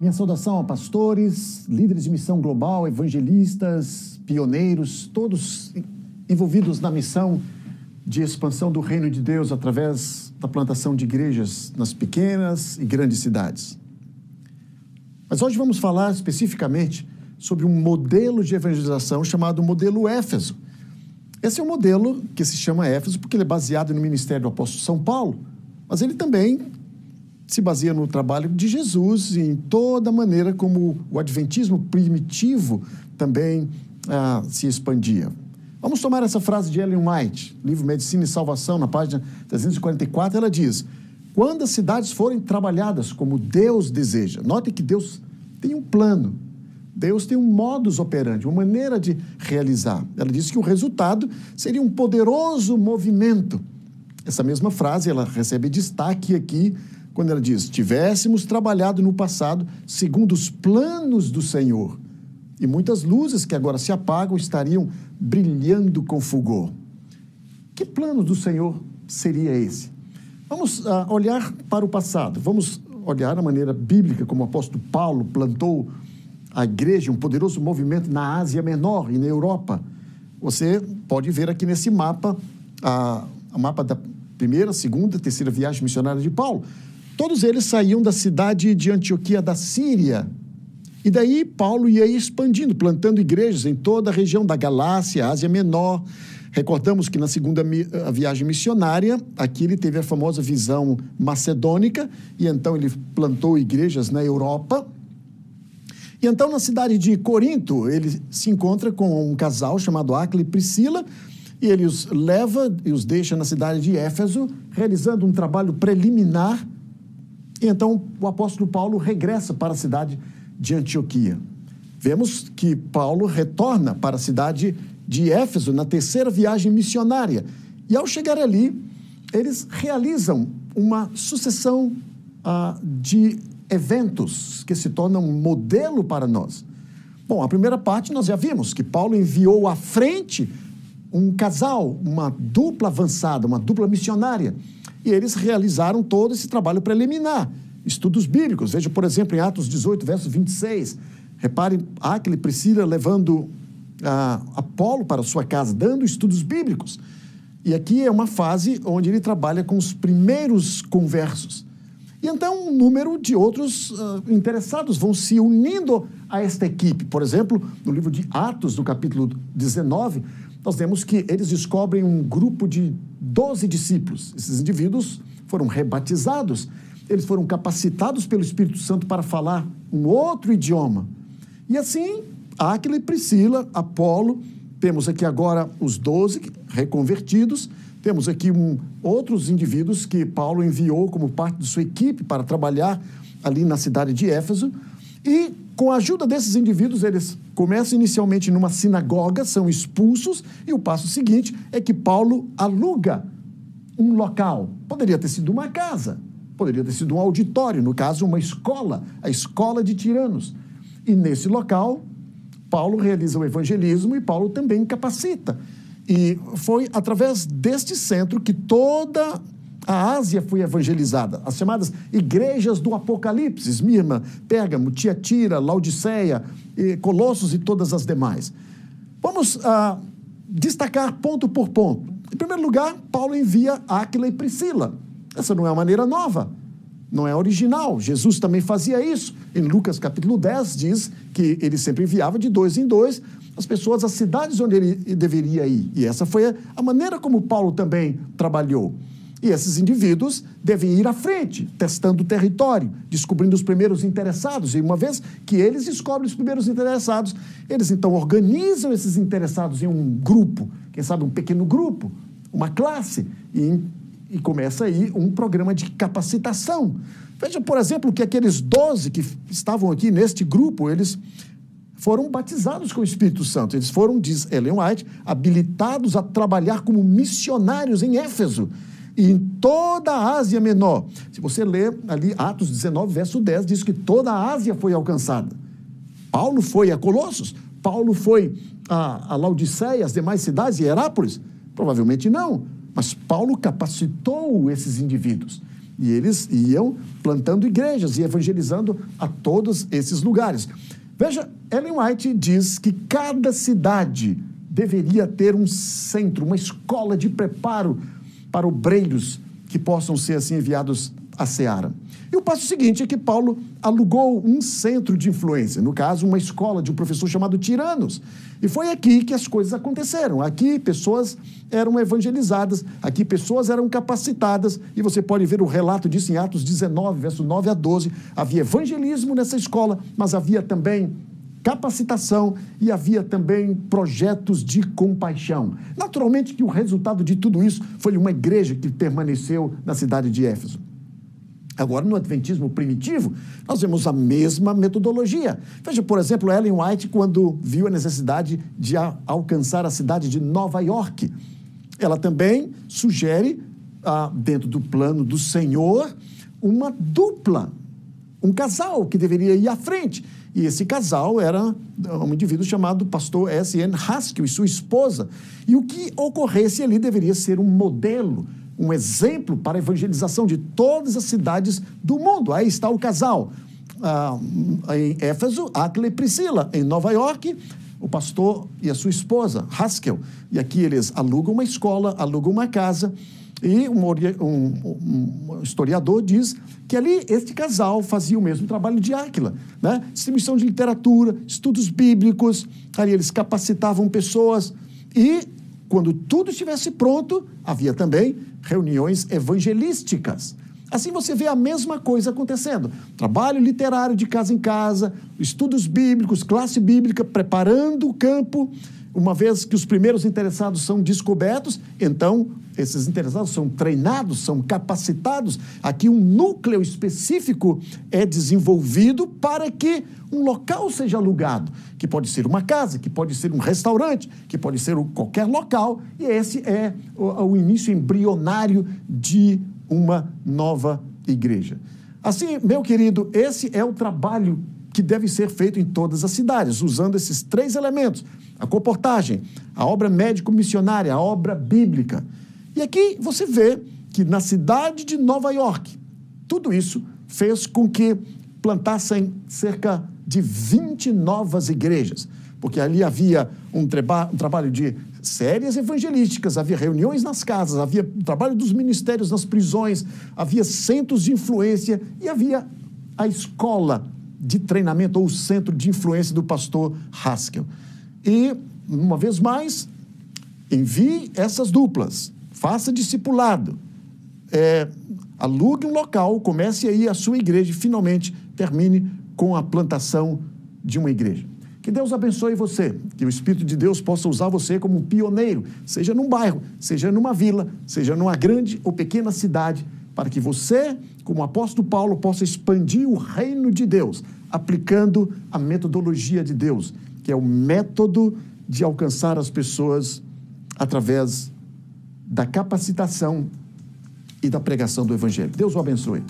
Minha saudação a pastores, líderes de missão global, evangelistas, pioneiros, todos envolvidos na missão de expansão do reino de Deus através da plantação de igrejas nas pequenas e grandes cidades. Mas hoje vamos falar especificamente sobre um modelo de evangelização chamado modelo Éfeso. Esse é um modelo que se chama Éfeso porque ele é baseado no ministério do apóstolo São Paulo, mas ele também se baseia no trabalho de Jesus e em toda maneira como o adventismo primitivo também ah, se expandia. Vamos tomar essa frase de Ellen White, livro Medicina e Salvação, na página 344, ela diz: Quando as cidades forem trabalhadas como Deus deseja, note que Deus tem um plano, Deus tem um modus operandi, uma maneira de realizar. Ela diz que o resultado seria um poderoso movimento. Essa mesma frase ela recebe destaque aqui quando ela diz: tivéssemos trabalhado no passado segundo os planos do Senhor, e muitas luzes que agora se apagam estariam brilhando com fulgor. Que plano do Senhor seria esse? Vamos uh, olhar para o passado, vamos olhar a maneira bíblica como o apóstolo Paulo plantou a igreja, um poderoso movimento na Ásia Menor e na Europa. Você pode ver aqui nesse mapa, a, a mapa da primeira, segunda, terceira viagem missionária de Paulo. Todos eles saíam da cidade de Antioquia da Síria. E daí Paulo ia expandindo, plantando igrejas em toda a região da Galácia, Ásia Menor. Recordamos que na segunda viagem missionária, aqui ele teve a famosa visão macedônica, e então ele plantou igrejas na Europa. E então, na cidade de Corinto, ele se encontra com um casal chamado Áquila e Priscila, e ele os leva e os deixa na cidade de Éfeso, realizando um trabalho preliminar e então o apóstolo Paulo regressa para a cidade de Antioquia. Vemos que Paulo retorna para a cidade de Éfeso na terceira viagem missionária. E ao chegar ali, eles realizam uma sucessão ah, de eventos que se tornam um modelo para nós. Bom, a primeira parte nós já vimos que Paulo enviou à frente um casal, uma dupla avançada, uma dupla missionária e eles realizaram todo esse trabalho preliminar. Estudos bíblicos. Veja, por exemplo, em Atos 18, verso 26. Reparem, Aquile Priscila levando a Apolo para sua casa, dando estudos bíblicos. E aqui é uma fase onde ele trabalha com os primeiros conversos. E então um número de outros uh, interessados vão se unindo a esta equipe. Por exemplo, no livro de Atos, no capítulo 19, nós vemos que eles descobrem um grupo de 12 discípulos. Esses indivíduos foram rebatizados, eles foram capacitados pelo Espírito Santo para falar um outro idioma. E assim, Áquila e Priscila, Apolo, temos aqui agora os 12 reconvertidos, temos aqui um, outros indivíduos que Paulo enviou como parte de sua equipe para trabalhar ali na cidade de Éfeso. E com a ajuda desses indivíduos, eles começam inicialmente numa sinagoga, são expulsos, e o passo seguinte é que Paulo aluga um local. Poderia ter sido uma casa, poderia ter sido um auditório, no caso, uma escola, a escola de tiranos. E nesse local, Paulo realiza o evangelismo e Paulo também capacita. E foi através deste centro que toda a Ásia foi evangelizada. As chamadas igrejas do Apocalipse, Esmirna, Pérgamo, Tiatira, Laodiceia, Colossos e todas as demais. Vamos ah, destacar ponto por ponto. Em primeiro lugar, Paulo envia Áquila e Priscila. Essa não é uma maneira nova, não é original. Jesus também fazia isso. Em Lucas capítulo 10 diz que ele sempre enviava de dois em dois as pessoas às cidades onde ele deveria ir. E essa foi a maneira como Paulo também trabalhou. E esses indivíduos devem ir à frente, testando o território, descobrindo os primeiros interessados. E uma vez que eles descobrem os primeiros interessados, eles então organizam esses interessados em um grupo, quem sabe um pequeno grupo, uma classe, e, e começa aí um programa de capacitação. Veja, por exemplo, que aqueles 12 que estavam aqui neste grupo, eles foram batizados com o Espírito Santo. Eles foram, diz Ellen White, habilitados a trabalhar como missionários em Éfeso e em toda a Ásia Menor. Se você ler ali Atos 19, verso 10, diz que toda a Ásia foi alcançada. Paulo foi a Colossos, Paulo foi a, a Laodiceia, as demais cidades e Herápolis? Provavelmente não, mas Paulo capacitou esses indivíduos. E eles iam plantando igrejas e evangelizando a todos esses lugares. Veja, Ellen White diz que cada cidade deveria ter um centro, uma escola de preparo para obreiros que possam ser assim enviados à seara. E o passo seguinte é que Paulo alugou um centro de influência, no caso, uma escola de um professor chamado Tiranos. E foi aqui que as coisas aconteceram. Aqui pessoas eram evangelizadas, aqui pessoas eram capacitadas, e você pode ver o relato disso em Atos 19, verso 9 a 12. Havia evangelismo nessa escola, mas havia também capacitação e havia também projetos de compaixão. Naturalmente que o resultado de tudo isso foi uma igreja que permaneceu na cidade de Éfeso. Agora, no Adventismo primitivo, nós vemos a mesma metodologia. Veja, por exemplo, Ellen White, quando viu a necessidade de alcançar a cidade de Nova York, ela também sugere, ah, dentro do plano do Senhor, uma dupla, um casal que deveria ir à frente. E esse casal era um indivíduo chamado pastor S.N. Haskell e sua esposa. E o que ocorresse ali deveria ser um modelo um exemplo para a evangelização de todas as cidades do mundo. Aí está o casal. Ah, em Éfeso, Atle e Priscila. Em Nova York, o pastor e a sua esposa, Haskell. E aqui eles alugam uma escola, alugam uma casa. E um, um, um, historiador diz que ali este casal fazia o mesmo trabalho de Áquila, né? distribuição de literatura, estudos bíblicos, ali eles capacitavam pessoas e quando tudo estivesse pronto, havia também reuniões evangelísticas. Assim você vê a mesma coisa acontecendo. Trabalho literário de casa em casa, estudos bíblicos, classe bíblica, preparando o campo. Uma vez que os primeiros interessados são descobertos, então esses interessados são treinados, são capacitados. Aqui um núcleo específico é desenvolvido para que um local seja alugado, que pode ser uma casa, que pode ser um restaurante, que pode ser qualquer local, e esse é o, o início embrionário de uma nova igreja. Assim, meu querido, esse é o trabalho que deve ser feito em todas as cidades, usando esses três elementos: a comportagem, a obra médico-missionária, a obra bíblica. E aqui você vê que na cidade de Nova York, tudo isso fez com que plantassem cerca de 20 novas igrejas, porque ali havia um, traba um trabalho de séries evangelísticas, havia reuniões nas casas, havia trabalho dos ministérios nas prisões, havia centros de influência e havia a escola de treinamento ou centro de influência do pastor Haskell. E, uma vez mais, envie essas duplas faça discipulado, é, alugue um local, comece aí a sua igreja e finalmente termine com a plantação de uma igreja. Que Deus abençoe você, que o Espírito de Deus possa usar você como um pioneiro, seja num bairro, seja numa vila, seja numa grande ou pequena cidade, para que você, como apóstolo Paulo, possa expandir o reino de Deus, aplicando a metodologia de Deus, que é o método de alcançar as pessoas através da capacitação e da pregação do Evangelho. Deus o abençoe.